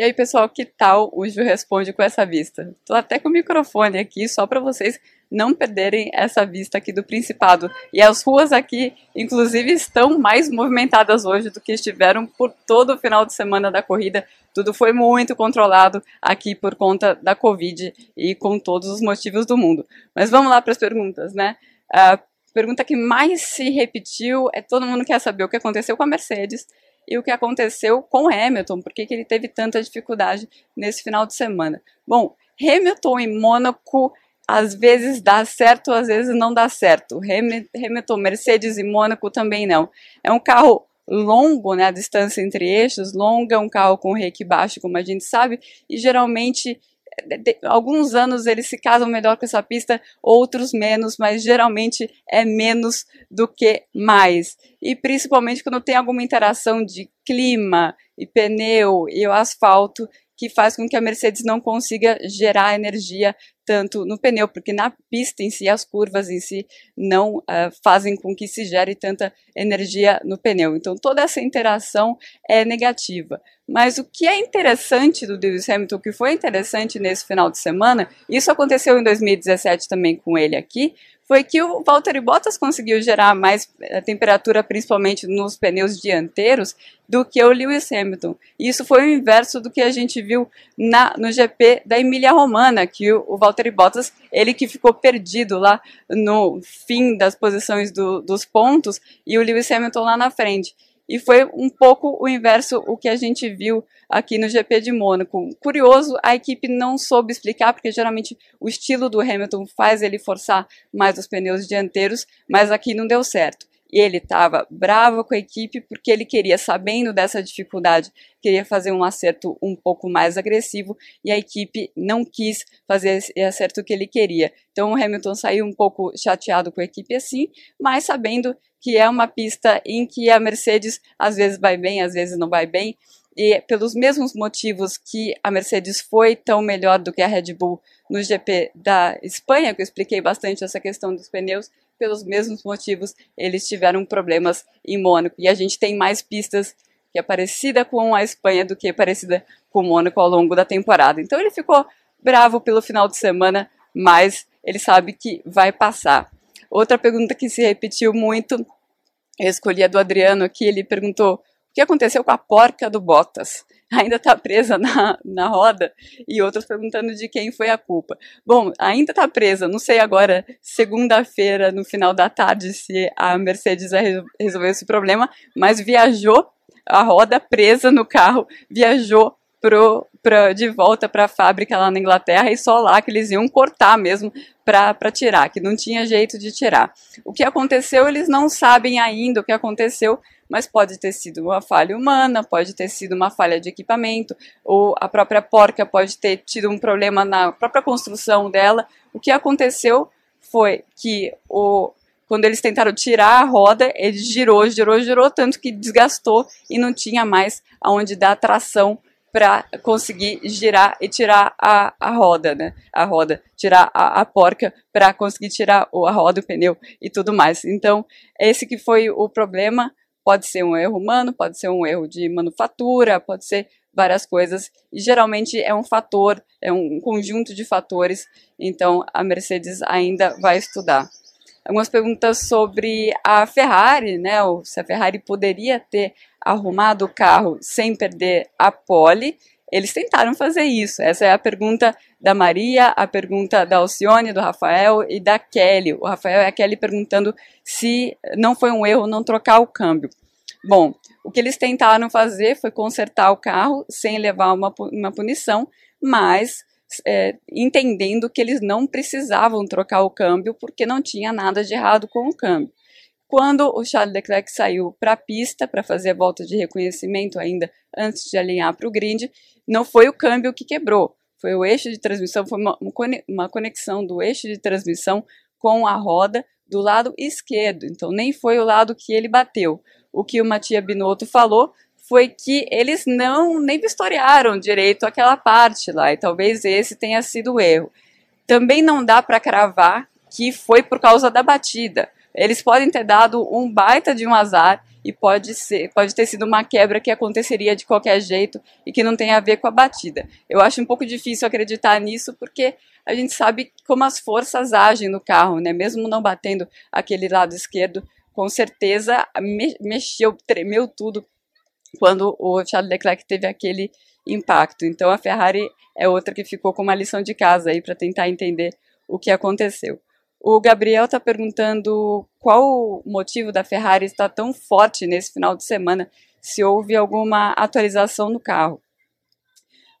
E aí, pessoal, que tal o Ju Responde com essa vista? Tô até com o microfone aqui só para vocês não perderem essa vista aqui do Principado. E as ruas aqui, inclusive, estão mais movimentadas hoje do que estiveram por todo o final de semana da corrida. Tudo foi muito controlado aqui por conta da Covid e com todos os motivos do mundo. Mas vamos lá para as perguntas, né? A pergunta que mais se repetiu é todo mundo quer saber o que aconteceu com a Mercedes e o que aconteceu com Hamilton, por que ele teve tanta dificuldade nesse final de semana. Bom, Hamilton em Mônaco às vezes dá certo, às vezes não dá certo. Hamilton, Mercedes e Mônaco também não. É um carro longo, né, a distância entre eixos, longa, um carro com reiki baixo, como a gente sabe, e geralmente de, alguns anos eles se casam melhor com essa pista, outros menos, mas geralmente é menos do que mais. E principalmente quando tem alguma interação de clima e pneu e o asfalto, que faz com que a Mercedes não consiga gerar energia tanto no pneu, porque na pista em si, as curvas em si, não uh, fazem com que se gere tanta energia no pneu. Então, toda essa interação é negativa. Mas o que é interessante do Lewis Hamilton, o que foi interessante nesse final de semana, isso aconteceu em 2017 também com ele aqui, foi que o Valtteri Bottas conseguiu gerar mais eh, temperatura, principalmente nos pneus dianteiros, do que o Lewis Hamilton. Isso foi o inverso do que a gente viu na, no GP da Emília Romana, que o, o Valtteri Bottas, ele que ficou perdido lá no fim das posições do, dos pontos, e o Lewis Hamilton lá na frente. E foi um pouco o inverso o que a gente viu aqui no GP de Mônaco. Curioso, a equipe não soube explicar, porque geralmente o estilo do Hamilton faz ele forçar mais os pneus dianteiros, mas aqui não deu certo. E ele estava bravo com a equipe porque ele queria, sabendo dessa dificuldade, queria fazer um acerto um pouco mais agressivo e a equipe não quis fazer esse acerto que ele queria. Então o Hamilton saiu um pouco chateado com a equipe assim, mas sabendo que é uma pista em que a Mercedes às vezes vai bem, às vezes não vai bem, e pelos mesmos motivos que a Mercedes foi tão melhor do que a Red Bull no GP da Espanha, que eu expliquei bastante essa questão dos pneus, pelos mesmos motivos eles tiveram problemas em Mônaco. E a gente tem mais pistas que é parecida com a Espanha do que parecida com Mônaco ao longo da temporada. Então ele ficou bravo pelo final de semana, mas ele sabe que vai passar. Outra pergunta que se repetiu muito, eu escolhi a do Adriano aqui, ele perguntou o que aconteceu com a porca do Bottas? Ainda está presa na, na roda? E outros perguntando de quem foi a culpa. Bom, ainda está presa, não sei agora, segunda-feira, no final da tarde, se a Mercedes vai resolver esse problema, mas viajou a roda presa no carro, viajou pro, pra, de volta para a fábrica lá na Inglaterra e só lá que eles iam cortar mesmo para tirar, que não tinha jeito de tirar. O que aconteceu, eles não sabem ainda o que aconteceu, mas pode ter sido uma falha humana, pode ter sido uma falha de equipamento, ou a própria porca pode ter tido um problema na própria construção dela. O que aconteceu foi que o, quando eles tentaram tirar a roda, ele girou, girou, girou, tanto que desgastou e não tinha mais aonde dar tração para conseguir girar e tirar a, a roda, né? A roda, tirar a, a porca para conseguir tirar a roda, o pneu e tudo mais. Então, esse que foi o problema. Pode ser um erro humano, pode ser um erro de manufatura, pode ser várias coisas. E geralmente é um fator, é um conjunto de fatores. Então, a Mercedes ainda vai estudar algumas perguntas sobre a Ferrari, né? Se a Ferrari poderia ter arrumado o carro sem perder a pole. Eles tentaram fazer isso. Essa é a pergunta da Maria, a pergunta da Alcione, do Rafael e da Kelly. O Rafael e a Kelly perguntando se não foi um erro não trocar o câmbio. Bom, o que eles tentaram fazer foi consertar o carro sem levar uma, uma punição, mas é, entendendo que eles não precisavam trocar o câmbio porque não tinha nada de errado com o câmbio. Quando o Charles Leclerc saiu para a pista para fazer a volta de reconhecimento ainda antes de alinhar para o grid, não foi o câmbio que quebrou, foi o eixo de transmissão, foi uma, uma conexão do eixo de transmissão com a roda do lado esquerdo, então nem foi o lado que ele bateu. O que o Matia Binotto falou foi que eles não nem vistoriaram direito aquela parte lá, e talvez esse tenha sido o erro. Também não dá para cravar que foi por causa da batida. Eles podem ter dado um baita de um azar e pode ser, pode ter sido uma quebra que aconteceria de qualquer jeito e que não tem a ver com a batida. Eu acho um pouco difícil acreditar nisso porque a gente sabe como as forças agem no carro, né? Mesmo não batendo aquele lado esquerdo, com certeza me mexeu, tremeu tudo quando o Charles Leclerc teve aquele impacto. Então a Ferrari é outra que ficou com uma lição de casa aí para tentar entender o que aconteceu. O Gabriel está perguntando qual o motivo da Ferrari estar tão forte nesse final de semana, se houve alguma atualização no carro.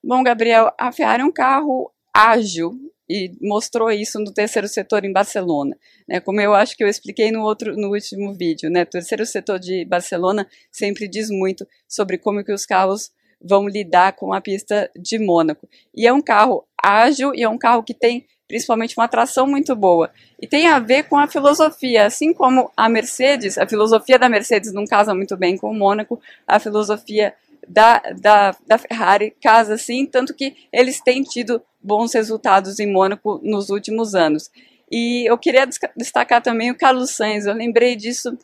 Bom, Gabriel, a Ferrari é um carro ágil e mostrou isso no terceiro setor em Barcelona. Né? Como eu acho que eu expliquei no outro, no último vídeo, né? terceiro setor de Barcelona sempre diz muito sobre como que os carros vão lidar com a pista de Mônaco. E é um carro ágil e é um carro que tem principalmente uma atração muito boa. E tem a ver com a filosofia, assim como a Mercedes, a filosofia da Mercedes não casa muito bem com o Mônaco, a filosofia da, da, da Ferrari casa sim, tanto que eles têm tido bons resultados em Mônaco nos últimos anos. E eu queria destacar também o Carlos Sainz, eu lembrei disso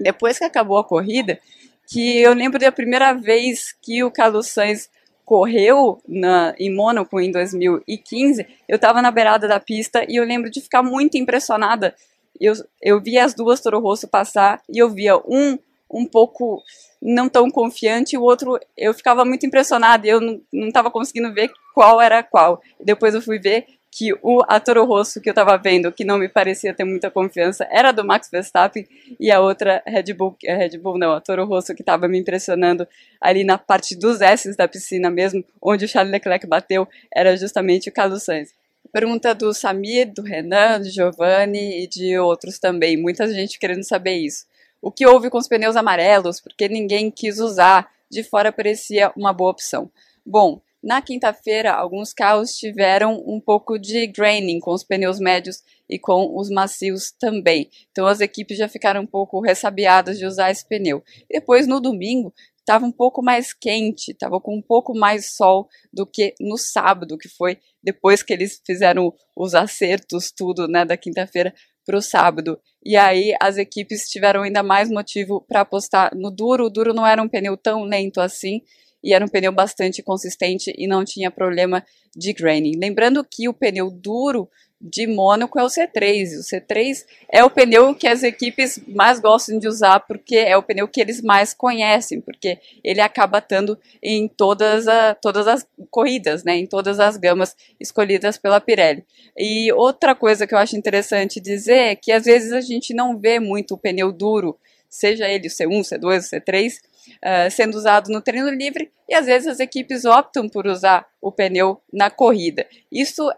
depois que acabou a corrida, que eu lembro da primeira vez que o Carlos Sainz correu na, em Mônaco em 2015, eu estava na beirada da pista e eu lembro de ficar muito impressionada. Eu, eu as duas Toro Rosso passar e eu via um um pouco não tão confiante, o outro eu ficava muito impressionada eu não estava conseguindo ver qual era qual. Depois eu fui ver que o a Toro Rosso que eu estava vendo, que não me parecia ter muita confiança, era do Max Verstappen e a outra Red Bull, a Red Bull não, a Toro Rosso que estava me impressionando ali na parte dos S da piscina mesmo, onde o Charles Leclerc bateu, era justamente o Carlos Sainz. Pergunta do Samir, do Renan, do Giovanni e de outros também, muita gente querendo saber isso. O que houve com os pneus amarelos, porque ninguém quis usar, de fora parecia uma boa opção. Bom, na quinta-feira, alguns carros tiveram um pouco de graining com os pneus médios e com os macios também. Então as equipes já ficaram um pouco ressabiadas de usar esse pneu. Depois, no domingo, estava um pouco mais quente, estava com um pouco mais sol do que no sábado, que foi depois que eles fizeram os acertos, tudo, né, da quinta-feira para o sábado. E aí as equipes tiveram ainda mais motivo para apostar no duro. O duro não era um pneu tão lento assim, e era um pneu bastante consistente e não tinha problema de graining. Lembrando que o pneu duro de Mônaco é o C3. O C3 é o pneu que as equipes mais gostam de usar porque é o pneu que eles mais conhecem, porque ele acaba estando em todas, a, todas as corridas, né, em todas as gamas escolhidas pela Pirelli. E outra coisa que eu acho interessante dizer é que às vezes a gente não vê muito o pneu duro, seja ele o C1, C2, C3, uh, sendo usado no treino livre e às vezes as equipes optam por usar o pneu na corrida. Isso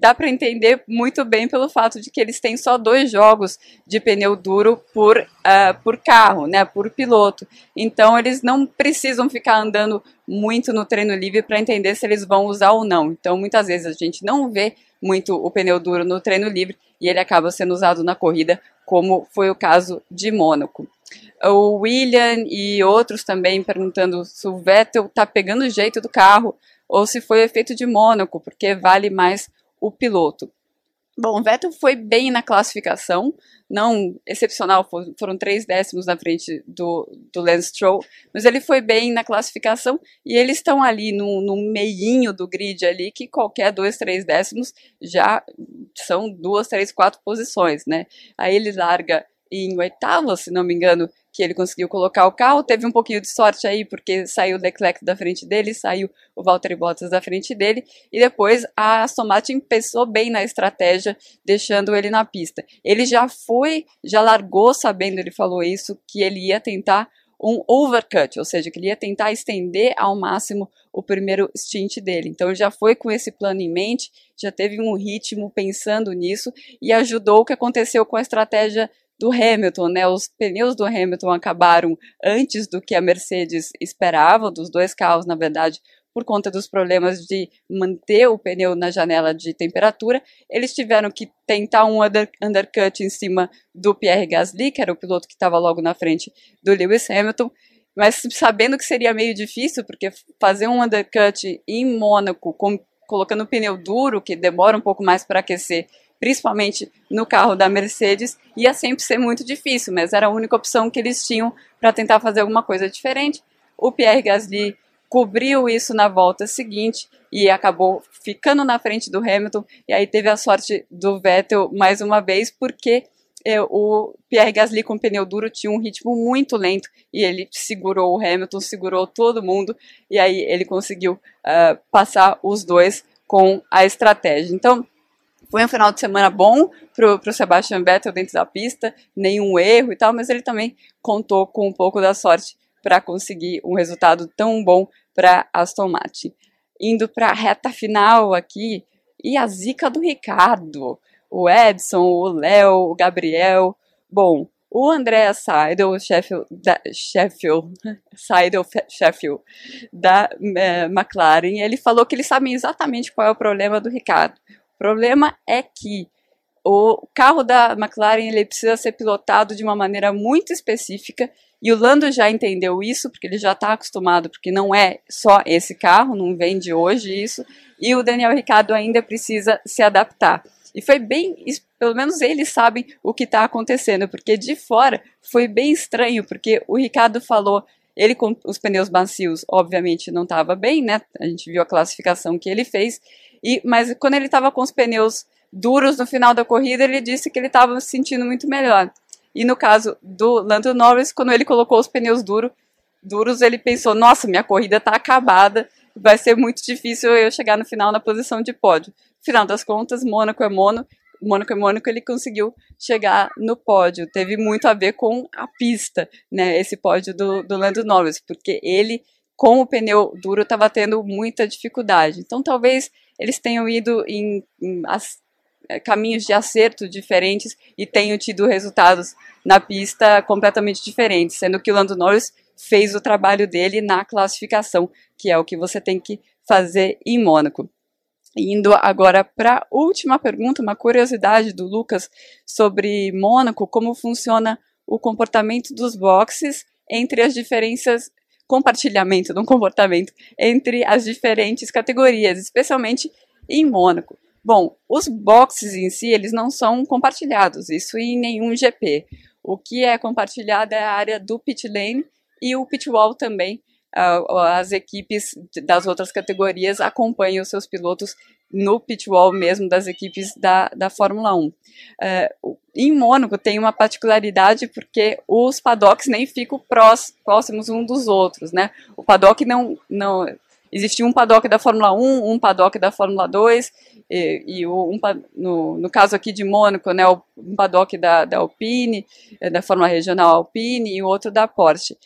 dá para entender muito bem pelo fato de que eles têm só dois jogos de pneu duro por, uh, por carro, né, por piloto. Então eles não precisam ficar andando muito no treino livre para entender se eles vão usar ou não. Então muitas vezes a gente não vê muito o pneu duro no treino livre e ele acaba sendo usado na corrida, como foi o caso de Mônaco o William e outros também perguntando se o Vettel está pegando o jeito do carro ou se foi efeito de Mônaco, porque vale mais o piloto. Bom, Vettel foi bem na classificação, não excepcional, foram três décimos na frente do, do Lance Stroll, mas ele foi bem na classificação e eles estão ali no, no meinho do grid ali, que qualquer dois, três décimos já são duas, três, quatro posições, né? Aí ele larga em oitavo, se não me engano, que ele conseguiu colocar o carro. Teve um pouquinho de sorte aí, porque saiu o Leclerc da frente dele, saiu o Valtteri Bottas da frente dele, e depois a Aston Martin pensou bem na estratégia, deixando ele na pista. Ele já foi, já largou sabendo, ele falou isso, que ele ia tentar um overcut, ou seja, que ele ia tentar estender ao máximo o primeiro stint dele. Então ele já foi com esse plano em mente, já teve um ritmo pensando nisso e ajudou o que aconteceu com a estratégia do Hamilton, né? Os pneus do Hamilton acabaram antes do que a Mercedes esperava, dos dois carros, na verdade, por conta dos problemas de manter o pneu na janela de temperatura, eles tiveram que tentar um under, undercut em cima do Pierre Gasly, que era o piloto que estava logo na frente do Lewis Hamilton, mas sabendo que seria meio difícil, porque fazer um undercut em Mônaco, com, colocando o pneu duro, que demora um pouco mais para aquecer, principalmente no carro da Mercedes, ia sempre ser muito difícil, mas era a única opção que eles tinham para tentar fazer alguma coisa diferente. O Pierre Gasly cobriu isso na volta seguinte e acabou ficando na frente do Hamilton, e aí teve a sorte do Vettel mais uma vez, porque é, o Pierre Gasly com pneu duro tinha um ritmo muito lento e ele segurou o Hamilton, segurou todo mundo e aí ele conseguiu uh, passar os dois com a estratégia. Então, foi um final de semana bom para o Sebastian Vettel dentro da pista, nenhum erro e tal, mas ele também contou com um pouco da sorte para conseguir um resultado tão bom para Aston Martin. Indo para a reta final aqui, e a zica do Ricardo, o Edson, o Léo, o Gabriel. Bom, o André Seidel, Sheffield, da, Sheffield, Seidel, Sheffield, da é, McLaren, ele falou que eles sabem exatamente qual é o problema do Ricardo problema é que o carro da McLaren ele precisa ser pilotado de uma maneira muito específica e o Lando já entendeu isso, porque ele já está acostumado, porque não é só esse carro, não vem de hoje isso, e o Daniel Ricciardo ainda precisa se adaptar. E foi bem, pelo menos eles sabem o que está acontecendo, porque de fora foi bem estranho, porque o Ricardo falou, ele com os pneus macios, obviamente não estava bem, né? A gente viu a classificação que ele fez, e, mas quando ele estava com os pneus duros no final da corrida, ele disse que ele estava se sentindo muito melhor. E no caso do Lando Norris, quando ele colocou os pneus duro, duros, ele pensou: nossa, minha corrida está acabada, vai ser muito difícil eu chegar no final na posição de pódio. Final das contas, Mônaco é mono, Mônaco é Mônaco, ele conseguiu chegar no pódio. Teve muito a ver com a pista, né? Esse pódio do, do Lando Norris, porque ele, com o pneu duro, estava tendo muita dificuldade. Então, talvez eles tenham ido em, em as, eh, caminhos de acerto diferentes e tenham tido resultados na pista completamente diferentes, sendo que o Lando Norris fez o trabalho dele na classificação, que é o que você tem que fazer em Mônaco. Indo agora para a última pergunta, uma curiosidade do Lucas sobre Mônaco, como funciona o comportamento dos boxes entre as diferenças compartilhamento de um comportamento entre as diferentes categorias, especialmente em Mônaco. Bom, os boxes em si, eles não são compartilhados, isso em nenhum GP. O que é compartilhado é a área do pit lane e o pit wall também. Uh, as equipes das outras categorias acompanham os seus pilotos no pit wall mesmo das equipes da, da Fórmula 1. Uh, em Mônaco tem uma particularidade porque os paddocks nem ficam próximos um dos outros, né? O paddock não, não existia um paddock da Fórmula 1, um paddock da Fórmula 2 e, e um, no, no caso aqui de Mônaco, né, um paddock da, da Alpine, eh, da Fórmula Regional Alpine e outro da Porsche.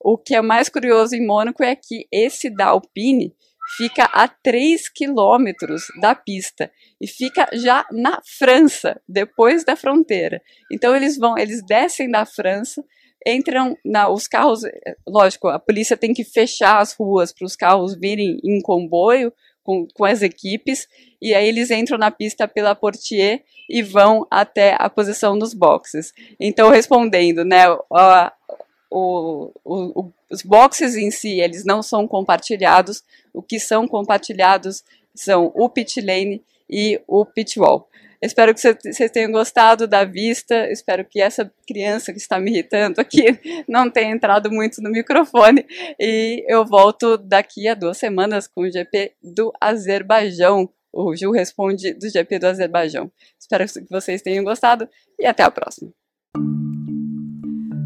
O que é mais curioso em Mônaco é que esse da Alpine fica a 3 quilômetros da pista e fica já na França, depois da fronteira. Então eles vão, eles descem da França, entram na, os carros, lógico, a polícia tem que fechar as ruas para os carros virem em comboio com, com as equipes e aí eles entram na pista pela Portier e vão até a posição dos boxes. Então respondendo, né, a, o, o, os boxes em si, eles não são compartilhados, o que são compartilhados são o pit lane e o pit wall. Espero que vocês tenham gostado da vista. Espero que essa criança que está me irritando aqui não tenha entrado muito no microfone. E eu volto daqui a duas semanas com o GP do Azerbaijão. O Gil responde do GP do Azerbaijão. Espero que vocês tenham gostado e até a próxima.